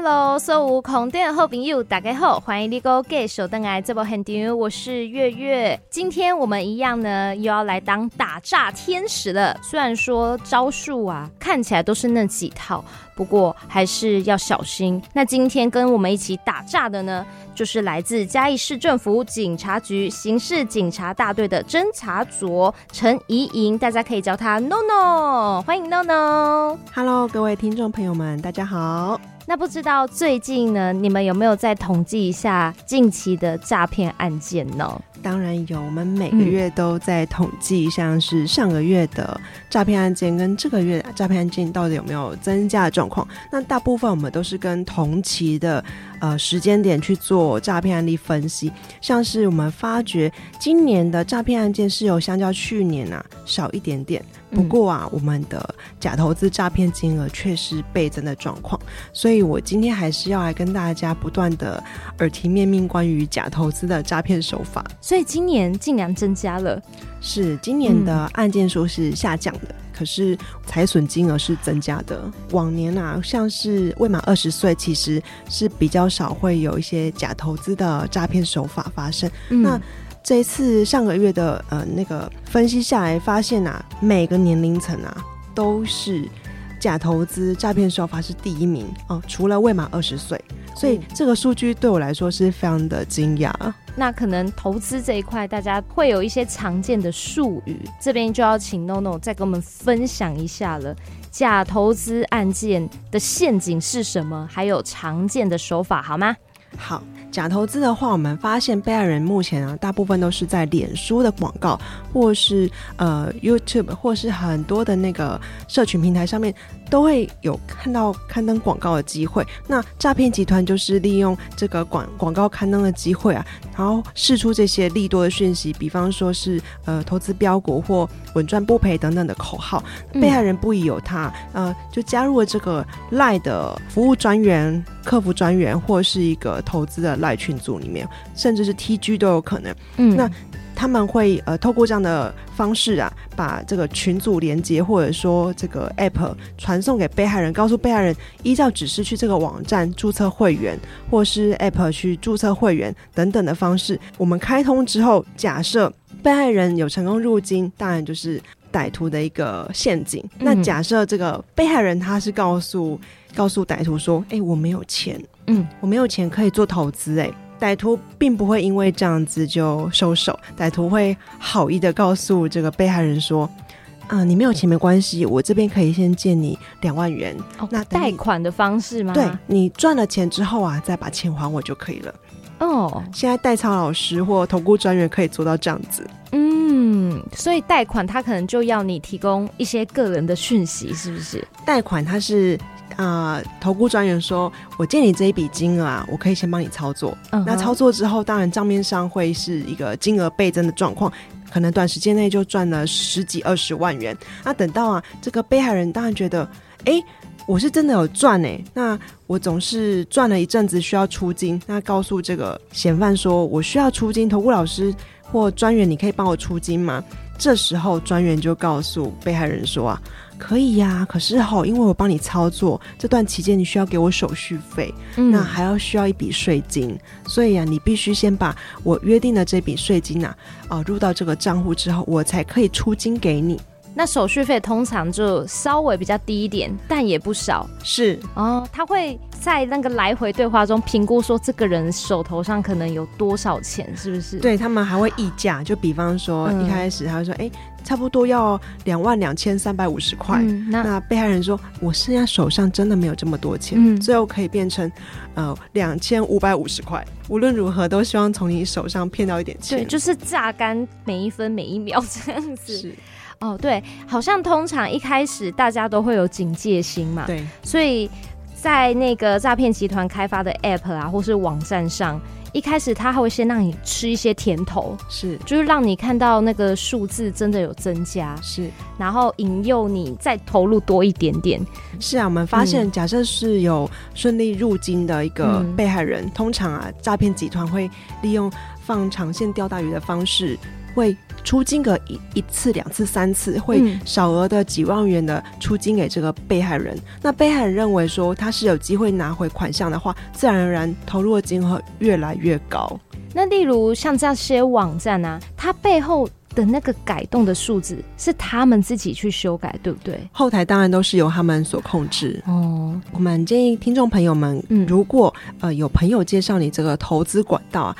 Hello，所有空中好朋友，大家好，欢迎你哥继续登来这部现场，我是月月。今天我们一样呢，又要来当打炸天使了。虽然说招数啊，看起来都是那几套，不过还是要小心。那今天跟我们一起打炸的呢，就是来自嘉义市政府警察局刑事警察大队的侦查组陈怡莹，大家可以叫她 NONO，欢迎 NONO。Hello，各位听众朋友们，大家好。那不知道最近呢，你们有没有再统计一下近期的诈骗案件呢？当然有，我们每个月都在统计，像是上个月的诈骗案件跟这个月诈骗案件到底有没有增加的状况。那大部分我们都是跟同期的呃时间点去做诈骗案例分析，像是我们发觉今年的诈骗案件是有相较去年啊少一点点。不过啊，我们的假投资诈骗金额却是倍增的状况，所以我今天还是要来跟大家不断的耳提面命关于假投资的诈骗手法。所以今年竟然增加了，是今年的案件数是下降的，嗯、可是财损金额是增加的。往年啊，像是未满二十岁，其实是比较少会有一些假投资的诈骗手法发生。嗯、那这一次上个月的呃那个分析下来，发现啊，每个年龄层啊都是假投资诈骗手法是第一名哦，除了未满二十岁，所以这个数据对我来说是非常的惊讶。那可能投资这一块，大家会有一些常见的术语，这边就要请 NONO 再跟我们分享一下了。假投资案件的陷阱是什么？还有常见的手法，好吗？好。假投资的话，我们发现被害人目前啊，大部分都是在脸书的广告，或是呃 YouTube，或是很多的那个社群平台上面，都会有看到刊登广告的机会。那诈骗集团就是利用这个广广告刊登的机会啊，然后试出这些利多的讯息，比方说是呃投资标股或稳赚不赔等等的口号。被害人不疑有他，呃，就加入了这个 LINE 的服务专员、客服专员，或是一个投资的。赖群组里面，甚至是 TG 都有可能。嗯，那他们会呃透过这样的方式啊，把这个群组连接或者说这个 App 传送给被害人，告诉被害人依照指示去这个网站注册会员，或是 App 去注册会员等等的方式。我们开通之后，假设被害人有成功入金，当然就是歹徒的一个陷阱。那假设这个被害人他是告诉告诉歹徒说：“哎、我没有钱。”嗯，我没有钱可以做投资，哎，歹徒并不会因为这样子就收手，歹徒会好意的告诉这个被害人说，啊，你没有钱没关系，我这边可以先借你两万元，哦、那贷款的方式吗？对，你赚了钱之后啊，再把钱还我就可以了。哦，现在代操老师或投顾专员可以做到这样子。嗯，所以贷款他可能就要你提供一些个人的讯息，是不是？贷款他是。啊、呃，投顾专员说：“我借你这一笔金额啊，我可以先帮你操作。Uh. 那操作之后，当然账面上会是一个金额倍增的状况，可能短时间内就赚了十几二十万元。那等到啊，这个被害人当然觉得，哎、欸，我是真的有赚哎。那我总是赚了一阵子需要出金，那告诉这个嫌犯说，我需要出金，投顾老师或专员，你可以帮我出金吗？这时候专员就告诉被害人说啊。”可以呀、啊，可是哈，因为我帮你操作这段期间，你需要给我手续费，嗯、那还要需要一笔税金，所以啊，你必须先把我约定的这笔税金啊，啊入到这个账户之后，我才可以出金给你。那手续费通常就稍微比较低一点，但也不少。是哦，他会在那个来回对话中评估说，这个人手头上可能有多少钱，是不是？对，他们还会议价，就比方说一开始他会说，哎、嗯。差不多要两万两千三百五十块。那，那被害人说：“我现在手上真的没有这么多钱，嗯、最后可以变成呃两千五百五十块。无论如何，都希望从你手上骗到一点钱。”对，就是榨干每一分每一秒这样子。是哦，对，好像通常一开始大家都会有警戒心嘛。对，所以在那个诈骗集团开发的 App 啊，或是网站上。一开始他还会先让你吃一些甜头，是，就是让你看到那个数字真的有增加，是，然后引诱你再投入多一点点。是啊，我们发现，假设是有顺利入金的一个被害人，嗯、通常啊，诈骗集团会利用放长线钓大鱼的方式，会出金额一一次、两次、三次，会小额的几万元的出金给这个被害人。嗯、那被害人认为说他是有机会拿回款项的话，自然而然投入的金额越来越高。那例如像这些网站啊，它背后的那个改动的数字是他们自己去修改，对不对？后台当然都是由他们所控制。哦，我们建议听众朋友们，嗯，如果呃有朋友介绍你这个投资管道啊。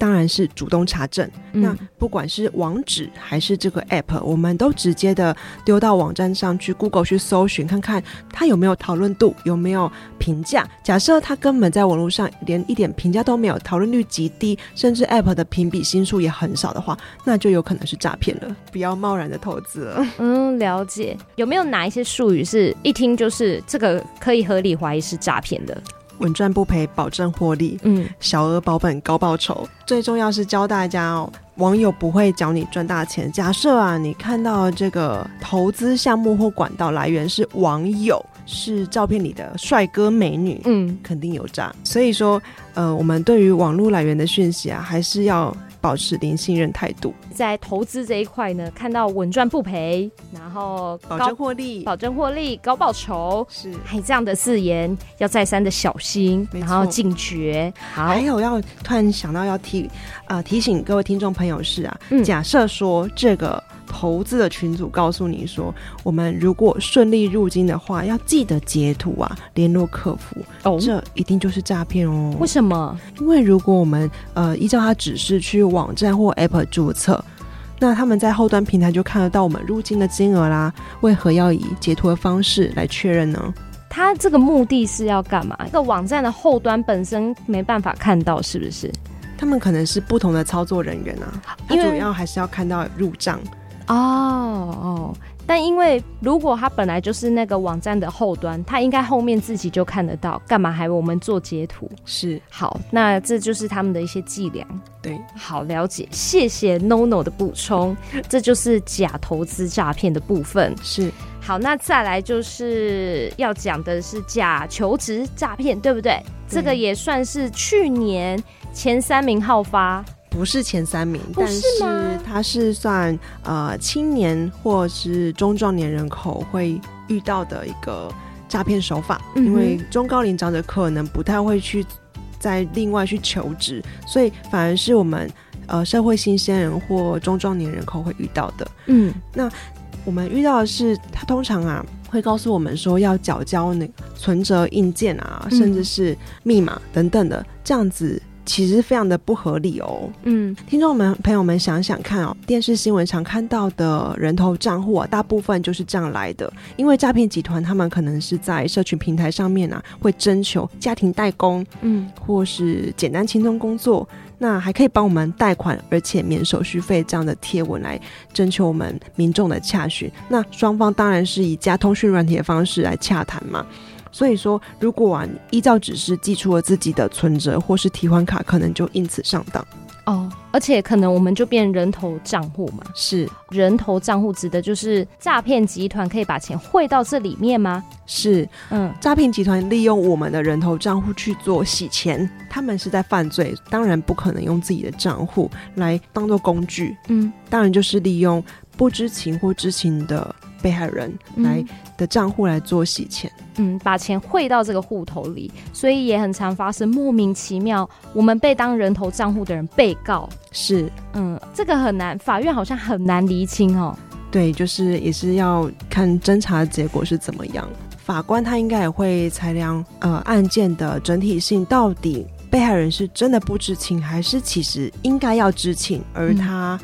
当然是主动查证。嗯、那不管是网址还是这个 App，我们都直接的丢到网站上去，Google 去搜寻，看看它有没有讨论度，有没有评价。假设它根本在网络上连一点评价都没有，讨论率极低，甚至 App 的评比星数也很少的话，那就有可能是诈骗了。不要贸然的投资了。嗯，了解。有没有哪一些术语是一听就是这个可以合理怀疑是诈骗的？稳赚不赔，保证获利。嗯，小额保本，高报酬。最重要是教大家哦，网友不会教你赚大钱。假设啊，你看到这个投资项目或管道来源是网友，是照片里的帅哥美女，嗯，肯定有诈。所以说，呃，我们对于网络来源的讯息啊，还是要。保持零信任态度，在投资这一块呢，看到稳赚不赔，然后保证获利，保证获利，高报酬，是。还这样的字眼，要再三的小心，然后警觉。好，还有要突然想到要提啊、呃、提醒各位听众朋友是啊，嗯、假设说这个。投资的群组告诉你说，我们如果顺利入金的话，要记得截图啊，联络客服。哦，这一定就是诈骗哦。为什么？因为如果我们呃依照他指示去网站或 App 注册，那他们在后端平台就看得到我们入金的金额啦。为何要以截图的方式来确认呢？他这个目的是要干嘛？一个网站的后端本身没办法看到，是不是？他们可能是不同的操作人员啊，他主要还是要看到入账。哦哦，但因为如果他本来就是那个网站的后端，他应该后面自己就看得到，干嘛还为我们做截图？是。好，那这就是他们的一些伎俩。对，好了解，谢谢 NONO 的补充，这就是假投资诈骗的部分。是。好，那再来就是要讲的是假求职诈骗，对不对？对。这个也算是去年前三名好发。不是前三名，但是它是算呃青年或是中壮年人口会遇到的一个诈骗手法，嗯、因为中高龄长者可能不太会去再另外去求职，所以反而是我们呃社会新鲜人或中壮年人口会遇到的。嗯，那我们遇到的是，他通常啊会告诉我们说要缴交那存折硬件啊，甚至是密码等等的这样子。其实非常的不合理哦。嗯，听众们朋友们想想看哦，电视新闻常看到的人头账户啊，大部分就是这样来的。因为诈骗集团他们可能是在社群平台上面啊，会征求家庭代工，嗯，或是简单轻松工作，那还可以帮我们贷款，而且免手续费这样的贴文来征求我们民众的洽询。那双方当然是以加通讯软体的方式来洽谈嘛。所以说，如果啊，你依照指示寄出了自己的存折或是提款卡，可能就因此上当哦。而且可能我们就变人头账户嘛。是人头账户指的就是诈骗集团可以把钱汇到这里面吗？是，嗯，诈骗集团利用我们的人头账户去做洗钱，他们是在犯罪，当然不可能用自己的账户来当做工具。嗯，当然就是利用不知情或知情的被害人来的账户来做洗钱。嗯，把钱汇到这个户头里，所以也很常发生莫名其妙，我们被当人头账户的人被告。是，嗯，这个很难，法院好像很难厘清哦。对，就是也是要看侦查的结果是怎么样。法官他应该也会裁量呃案件的整体性，到底被害人是真的不知情，还是其实应该要知情，而他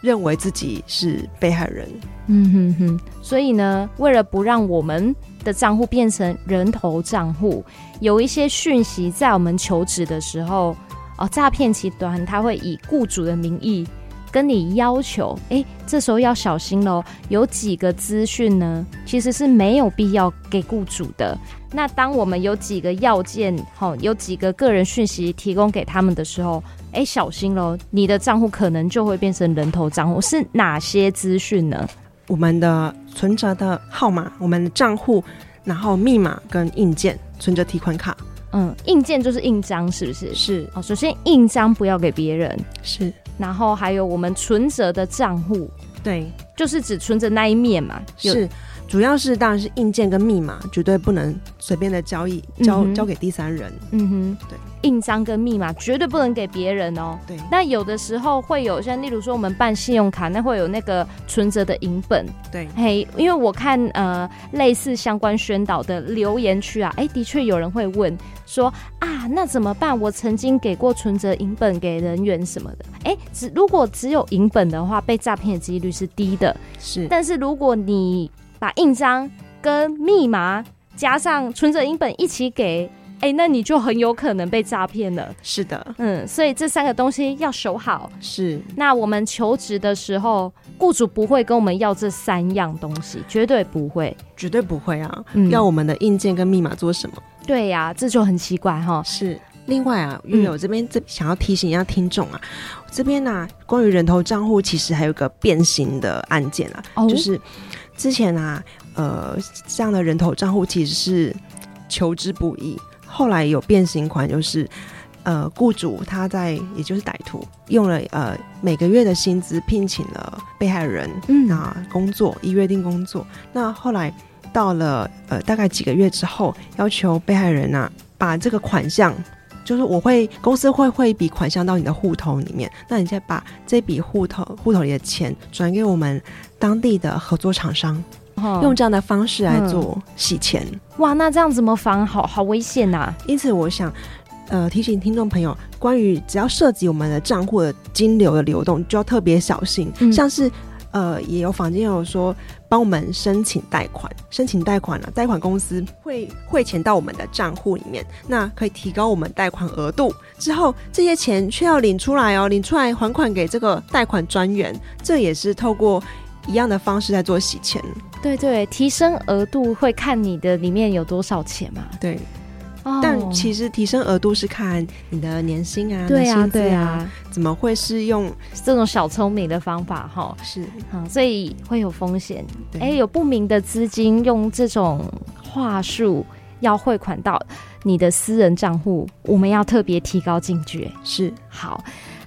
认为自己是被害人。嗯哼哼。所以呢，为了不让我们的账户变成人头账户，有一些讯息在我们求职的时候，哦，诈骗集团他会以雇主的名义跟你要求，哎，这时候要小心喽。有几个资讯呢，其实是没有必要给雇主的。那当我们有几个要件，好，有几个个人讯息提供给他们的时候，哎，小心喽，你的账户可能就会变成人头账户。是哪些资讯呢？我们的存折的号码，我们的账户，然后密码跟硬件，存折提款卡。嗯，硬件就是印章，是不是？是。哦，首先印章不要给别人。是。然后还有我们存折的账户，对，就是只存着那一面嘛，是。主要是当然是硬件跟密码绝对不能随便的交易，交、嗯、交给第三人。嗯哼，对，印章跟密码绝对不能给别人哦。对，那有的时候会有像例如说我们办信用卡，那会有那个存折的银本。对，嘿，因为我看呃类似相关宣导的留言区啊，哎、欸，的确有人会问说啊，那怎么办？我曾经给过存折银本给人员什么的，哎、欸，只如果只有银本的话，被诈骗的几率是低的。是，但是如果你把印章跟密码加上存折影本一起给，哎、欸，那你就很有可能被诈骗了。是的，嗯，所以这三个东西要守好。是，那我们求职的时候，雇主不会跟我们要这三样东西，绝对不会，绝对不会啊！嗯、要我们的硬件跟密码做什么？对呀、啊，这就很奇怪哈。是，另外啊，因为我这边这想要提醒一下听众啊，这边呢、啊，关于人头账户其实还有个变形的案件啊，哦、就是。之前啊，呃，这样的人头账户其实是求之不易。后来有变形款，就是呃，雇主他在，也就是歹徒用了呃每个月的薪资聘请了被害人，嗯啊，工作一约定工作。那后来到了呃大概几个月之后，要求被害人啊把这个款项。就是我会公司会汇一笔款项到你的户头里面，那你再把这笔户头户头里的钱转给我们当地的合作厂商，哦、用这样的方式来做洗钱。哇，那这样怎么防？好好危险呐、啊！因此，我想呃提醒听众朋友，关于只要涉及我们的账户的金流的流动，就要特别小心，嗯、像是。呃，也有坊间有说帮我们申请贷款，申请贷款了，贷款公司会汇钱到我们的账户里面，那可以提高我们贷款额度。之后这些钱却要领出来哦，领出来还款给这个贷款专员，这也是透过一样的方式在做洗钱。对对，提升额度会看你的里面有多少钱嘛？对。但其实提升额度是看你的年薪啊，对啊，对啊，怎么会是用这种小聪明的方法哈？是，嗯，所以会有风险。哎、欸，有不明的资金用这种话术要汇款到你的私人账户，我们要特别提高警觉。是，好。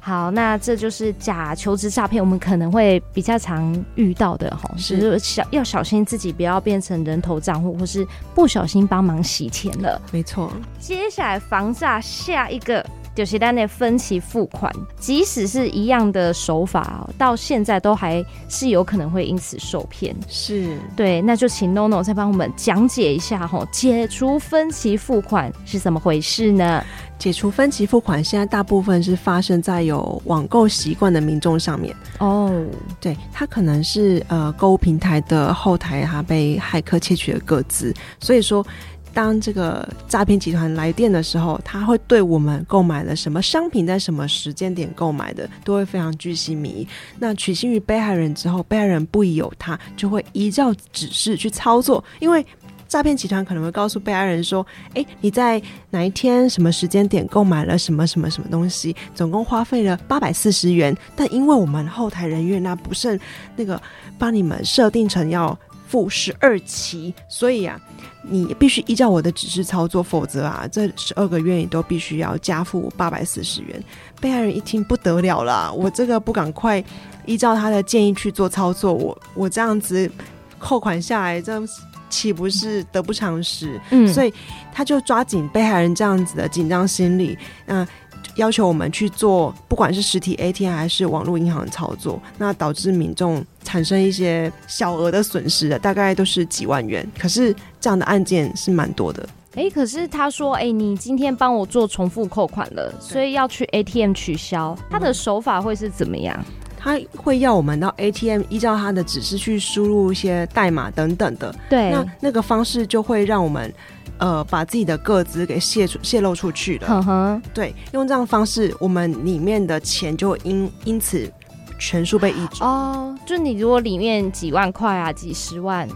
好，那这就是假求职诈骗，我们可能会比较常遇到的哈，是小要小心自己不要变成人头账户，或是不小心帮忙洗钱了。没错，接下来防诈下一个。就是单的分期付款，即使是一样的手法，到现在都还是有可能会因此受骗。是对，那就请 NONO 再帮我们讲解一下哈，解除分期付款是怎么回事呢？解除分期付款，现在大部分是发生在有网购习惯的民众上面。哦，对，他可能是呃购物平台的后台，他被骇客窃取了个资，所以说。当这个诈骗集团来电的时候，他会对我们购买了什么商品，在什么时间点购买的，都会非常巨细靡遗。那取信于被害人之后，被害人不疑有他，就会依照指示去操作。因为诈骗集团可能会告诉被害人说：“诶，你在哪一天什么时间点购买了什么什么什么东西，总共花费了八百四十元。但因为我们后台人员那不慎那个帮你们设定成要付十二期，所以啊。”你必须依照我的指示操作，否则啊，这十二个月你都必须要加付八百四十元。被害人一听不得了了，我这个不赶快依照他的建议去做操作，我我这样子扣款下来，这样岂不是得不偿失？嗯，所以他就抓紧被害人这样子的紧张心理，嗯、呃。要求我们去做，不管是实体 ATM 还是网络银行的操作，那导致民众产生一些小额的损失的，大概都是几万元。可是这样的案件是蛮多的。哎、欸，可是他说，哎、欸，你今天帮我做重复扣款了，所以要去 ATM 取消。他的手法会是怎么样？他会要我们到 ATM 依照他的指示去输入一些代码等等的。对，那那个方式就会让我们。呃，把自己的个资给泄出、泄露出去了。嗯哼，对，用这样方式，我们里面的钱就因因此全数被移走。哦，就你如果里面几万块啊、几十万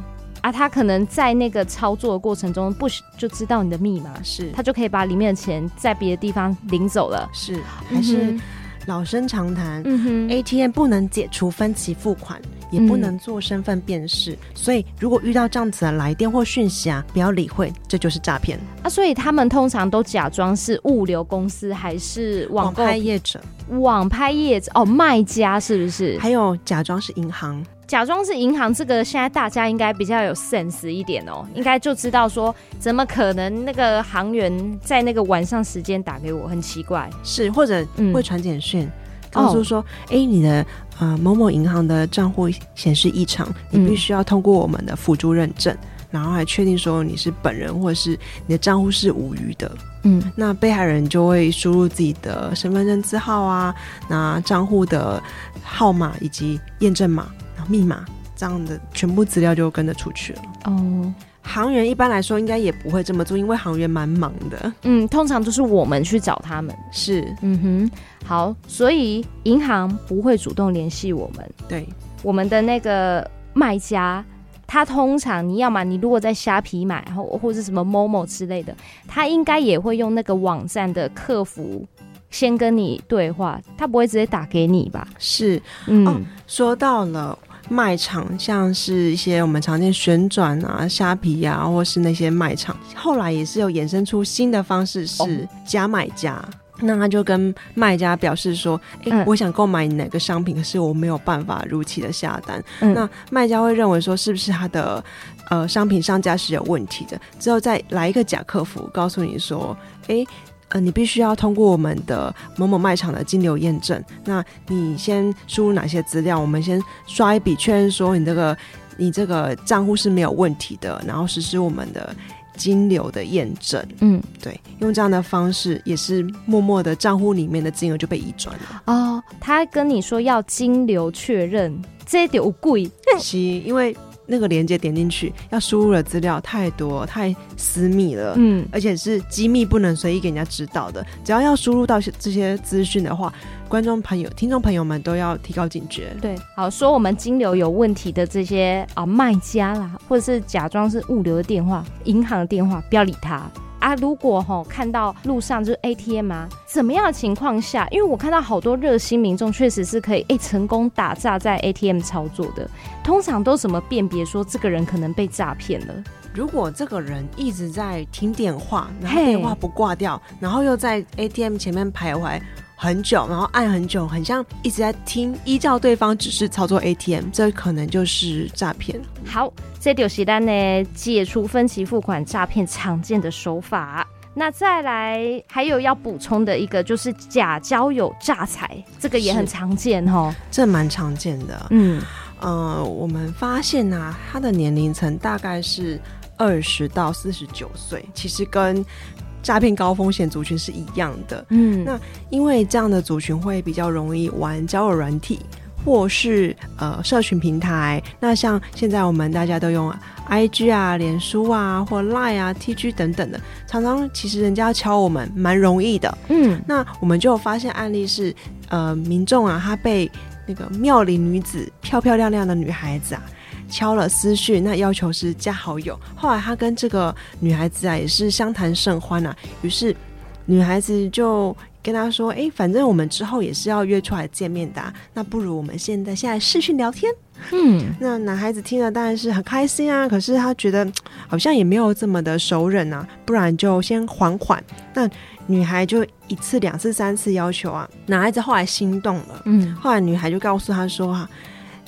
啊，他可能在那个操作的过程中不就知道你的密码，是他就可以把里面的钱在别的地方领走了。是，还是老生常谈。嗯哼，ATM 不能解除分期付款。也不能做身份辨识，嗯、所以如果遇到这样子的来电或讯息啊，不要理会，这就是诈骗。啊，所以他们通常都假装是物流公司还是网购网拍业者？网拍业者哦，卖家是不是？还有假装是银行，假装是银行，这个现在大家应该比较有 sense 一点哦，应该就知道说，怎么可能那个行员在那个晚上时间打给我，很奇怪。是，或者会传简讯、嗯、告诉说，哎、哦欸，你的呃某某银行的账户显示异常，你必须要通过我们的辅助认证。嗯然后还确定说你是本人，或者是你的账户是无虞的，嗯，那被害人就会输入自己的身份证字号啊，那账户的号码以及验证码、然后密码这样的全部资料就跟着出去了。哦，行员一般来说应该也不会这么做，因为行员蛮忙的。嗯，通常都是我们去找他们。是，嗯哼，好，所以银行不会主动联系我们。对，我们的那个卖家。他通常，你要么你如果在虾皮买，然后或者什么 Momo 之类的，他应该也会用那个网站的客服先跟你对话，他不会直接打给你吧？是，嗯，哦、说到了卖场，像是一些我们常见旋转啊、虾皮啊，或是那些卖场，后来也是有衍生出新的方式，是假买家。哦那他就跟卖家表示说：“哎、欸，我想购买哪个商品，可是我没有办法如期的下单。嗯”那卖家会认为说，是不是他的呃商品上架是有问题的？之后再来一个假客服，告诉你说：“哎、欸，呃，你必须要通过我们的某某卖场的金流验证。那你先输入哪些资料？我们先刷一笔确认说你这个你这个账户是没有问题的，然后实施我们的。”金流的验证，嗯，对，用这样的方式也是默默的账户里面的金额就被移转了。哦，他跟你说要金流确认，这点我贵，是因为。那个连接点进去，要输入的资料太多太私密了，嗯，而且是机密，不能随意给人家知道的。只要要输入到这些资讯的话，观众朋友、听众朋友们都要提高警觉。对，好，说我们金流有问题的这些啊卖家啦，或者是假装是物流的电话、银行的电话，不要理他。啊，如果吼看到路上就是 ATM 啊，怎么样的情况下？因为我看到好多热心民众确实是可以诶、欸、成功打诈在 ATM 操作的，通常都怎么辨别说这个人可能被诈骗了？如果这个人一直在听电话，然后电话不挂掉，然后又在 ATM 前面徘徊。很久，然后按很久，很像一直在听，依照对方指示操作 ATM，这可能就是诈骗。好，这就是咱呢解除分期付款诈骗常见的手法。那再来还有要补充的一个，就是假交友诈财，这个也很常见哦，这蛮常见的。嗯，呃，我们发现啊，他的年龄层大概是二十到四十九岁，其实跟。诈骗高风险族群是一样的，嗯，那因为这样的族群会比较容易玩交友软体，或是呃社群平台。那像现在我们大家都用 IG 啊、脸书啊，或 Line 啊、TG 等等的，常常其实人家要敲我们蛮容易的，嗯。那我们就发现案例是，呃，民众啊，他被那个妙龄女子、漂漂亮亮的女孩子啊。敲了私讯，那要求是加好友。后来他跟这个女孩子啊也是相谈甚欢啊，于是女孩子就跟他说：“哎、欸，反正我们之后也是要约出来见面的、啊，那不如我们现在现在视讯聊天。”嗯，那男孩子听了当然是很开心啊，可是他觉得好像也没有这么的熟人啊，不然就先缓缓。那女孩就一次、两次、三次要求啊，男孩子后来心动了。嗯，后来女孩就告诉他说：“哈、啊，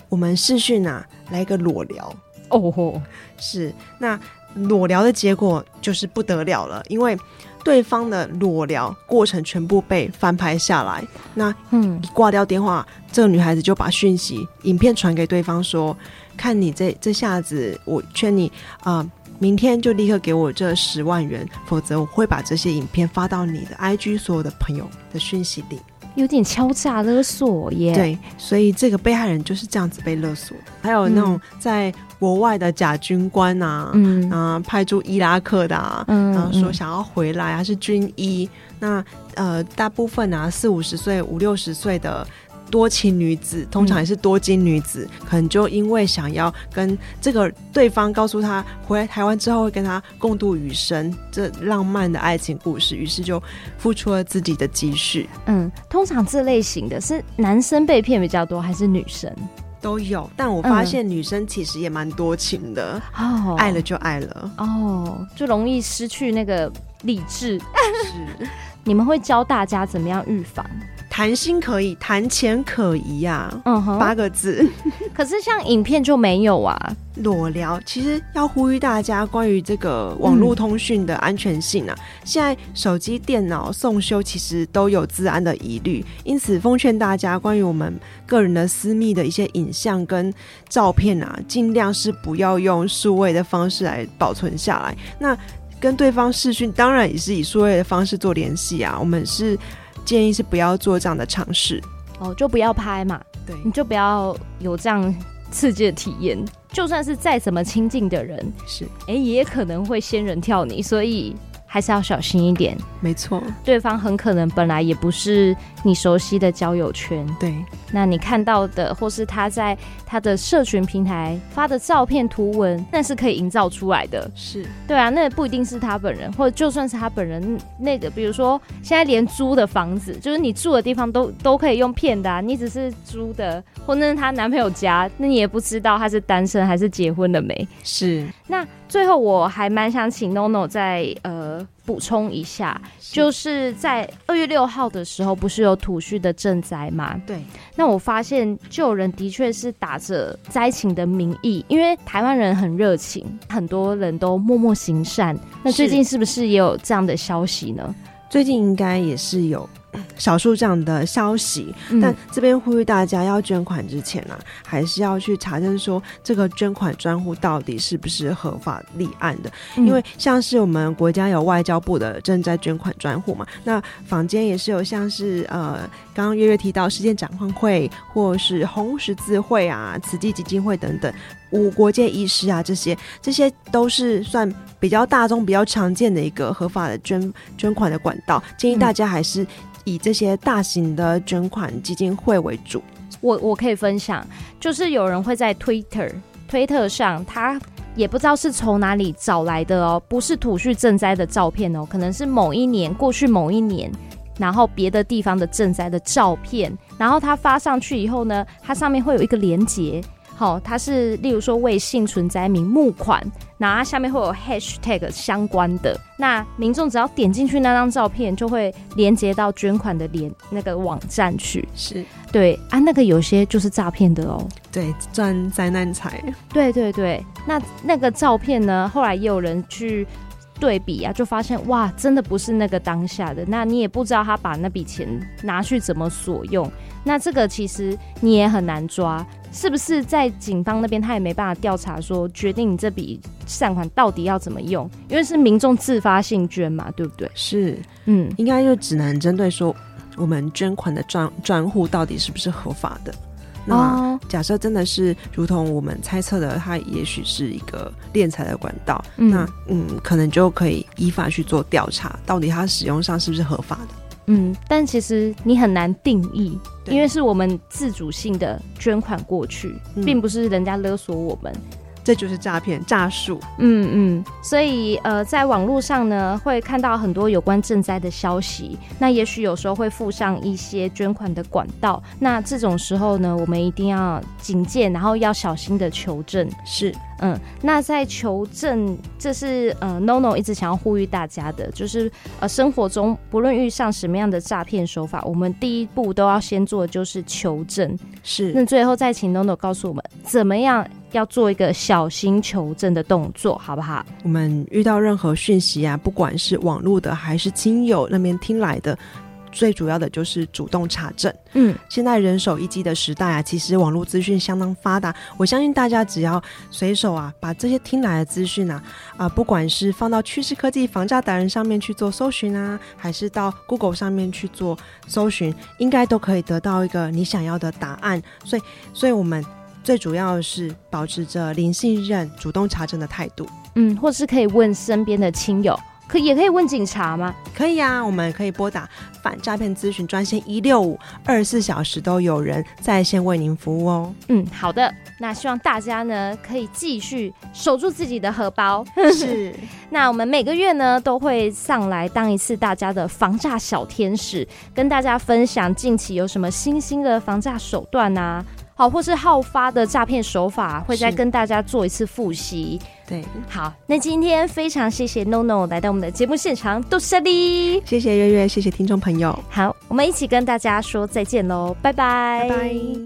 我们试训啊。”来一个裸聊哦吼，是那裸聊的结果就是不得了了，因为对方的裸聊过程全部被翻拍下来。那嗯，挂掉电话，这个女孩子就把讯息、影片传给对方说：“看你这这下子，我劝你啊、呃，明天就立刻给我这十万元，否则我会把这些影片发到你的 IG 所有的朋友的讯息里。”有点敲诈勒索耶，对，所以这个被害人就是这样子被勒索。还有那种在国外的假军官啊，嗯啊，派驻伊拉克的啊，嗯，然后说想要回来啊，是军医。那呃，大部分啊，四五十岁、五六十岁的。多情女子通常也是多金女子，嗯，可能就因为想要跟这个对方告诉他回来台湾之后会跟他共度余生，这浪漫的爱情故事，于是就付出了自己的积蓄。嗯，通常这类型的是男生被骗比较多，还是女生都有？但我发现女生其实也蛮多情的哦，爱了就爱了哦，就容易失去那个理智。是，你们会教大家怎么样预防？谈心可以，谈钱可疑、啊。嗯哼，八个字。可是像影片就没有啊。裸聊其实要呼吁大家关于这个网络通讯的安全性啊，嗯、现在手机、电脑送修其实都有治安的疑虑，因此奉劝大家关于我们个人的私密的一些影像跟照片啊，尽量是不要用数位的方式来保存下来。那跟对方视讯当然也是以数位的方式做联系啊，我们是建议是不要做这样的尝试哦，就不要拍嘛，对，你就不要有这样刺激的体验。就算是再怎么亲近的人，是哎、欸，也可能会仙人跳你，所以。还是要小心一点，没错，对方很可能本来也不是你熟悉的交友圈，对，那你看到的或是他在他的社群平台发的照片图文，那是可以营造出来的，是。对啊，那不一定是他本人，或者就算是他本人，那个比如说现在连租的房子，就是你住的地方都都可以用骗的啊，你只是租的，或那是他男朋友家，那你也不知道他是单身还是结婚了没，是。那。最后，我还蛮想请 NONO 在呃补充一下，是就是在二月六号的时候，不是有土叙的赈灾吗？对。那我发现，就有人的确是打着灾情的名义，因为台湾人很热情，很多人都默默行善。那最近是不是也有这样的消息呢？最近应该也是有。少数这样的消息，但这边呼吁大家要捐款之前呢、啊，还是要去查证说这个捐款专户到底是不是合法立案的。因为像是我们国家有外交部的正在捐款专户嘛，那坊间也是有像是呃，刚刚月月提到世界展望会或是红十字会啊、慈济基金会等等。无国界医师啊，这些这些都是算比较大众、比较常见的一个合法的捐捐款的管道。建议大家还是以这些大型的捐款基金会为主。我我可以分享，就是有人会在 Twitter 推特上，他也不知道是从哪里找来的哦，不是土叙赈灾的照片哦，可能是某一年过去某一年，然后别的地方的赈灾的照片，然后他发上去以后呢，它上面会有一个连结。好，它是例如说为幸存灾民募款，然后它下面会有 hashtag 相关的，那民众只要点进去那张照片，就会连接到捐款的连那个网站去。是，对啊，那个有些就是诈骗的哦。对，赚灾难财。对对对，那那个照片呢，后来也有人去对比啊，就发现哇，真的不是那个当下的，那你也不知道他把那笔钱拿去怎么所用，那这个其实你也很难抓。是不是在警方那边，他也没办法调查说，决定你这笔善款到底要怎么用？因为是民众自发性捐嘛，对不对？是，嗯，应该就只能针对说，我们捐款的专专户到底是不是合法的？那假设真的是如同我们猜测的，它也许是一个敛财的管道，嗯。那嗯，可能就可以依法去做调查，到底它使用上是不是合法的？嗯，但其实你很难定义，因为是我们自主性的捐款过去，嗯、并不是人家勒索我们，这就是诈骗诈术。嗯嗯，所以呃，在网络上呢，会看到很多有关赈灾的消息，那也许有时候会附上一些捐款的管道，那这种时候呢，我们一定要警戒，然后要小心的求证。是。嗯，那在求证，这是呃，NONO 一直想要呼吁大家的，就是呃，生活中不论遇上什么样的诈骗手法，我们第一步都要先做的就是求证。是，那最后再请 NONO 告诉我们，怎么样要做一个小心求证的动作，好不好？我们遇到任何讯息啊，不管是网络的还是亲友那边听来的。最主要的就是主动查证。嗯，现在人手一机的时代啊，其实网络资讯相当发达。我相信大家只要随手啊，把这些听来的资讯啊，啊、呃，不管是放到趋势科技房价达人上面去做搜寻啊，还是到 Google 上面去做搜寻，应该都可以得到一个你想要的答案。所以，所以我们最主要的是保持着零信任、主动查证的态度。嗯，或是可以问身边的亲友。可也可以问警察吗？可以啊，我们可以拨打反诈骗咨询专线一六五，二十四小时都有人在线为您服务哦。嗯，好的，那希望大家呢可以继续守住自己的荷包。是，那我们每个月呢都会上来当一次大家的防诈小天使，跟大家分享近期有什么新兴的防诈手段啊。好，或是好发的诈骗手法，会再跟大家做一次复习。对，好，那今天非常谢谢 NONO 来到我们的节目现场，多谢你，谢谢月月，谢谢听众朋友。好，我们一起跟大家说再见喽，拜拜，拜拜。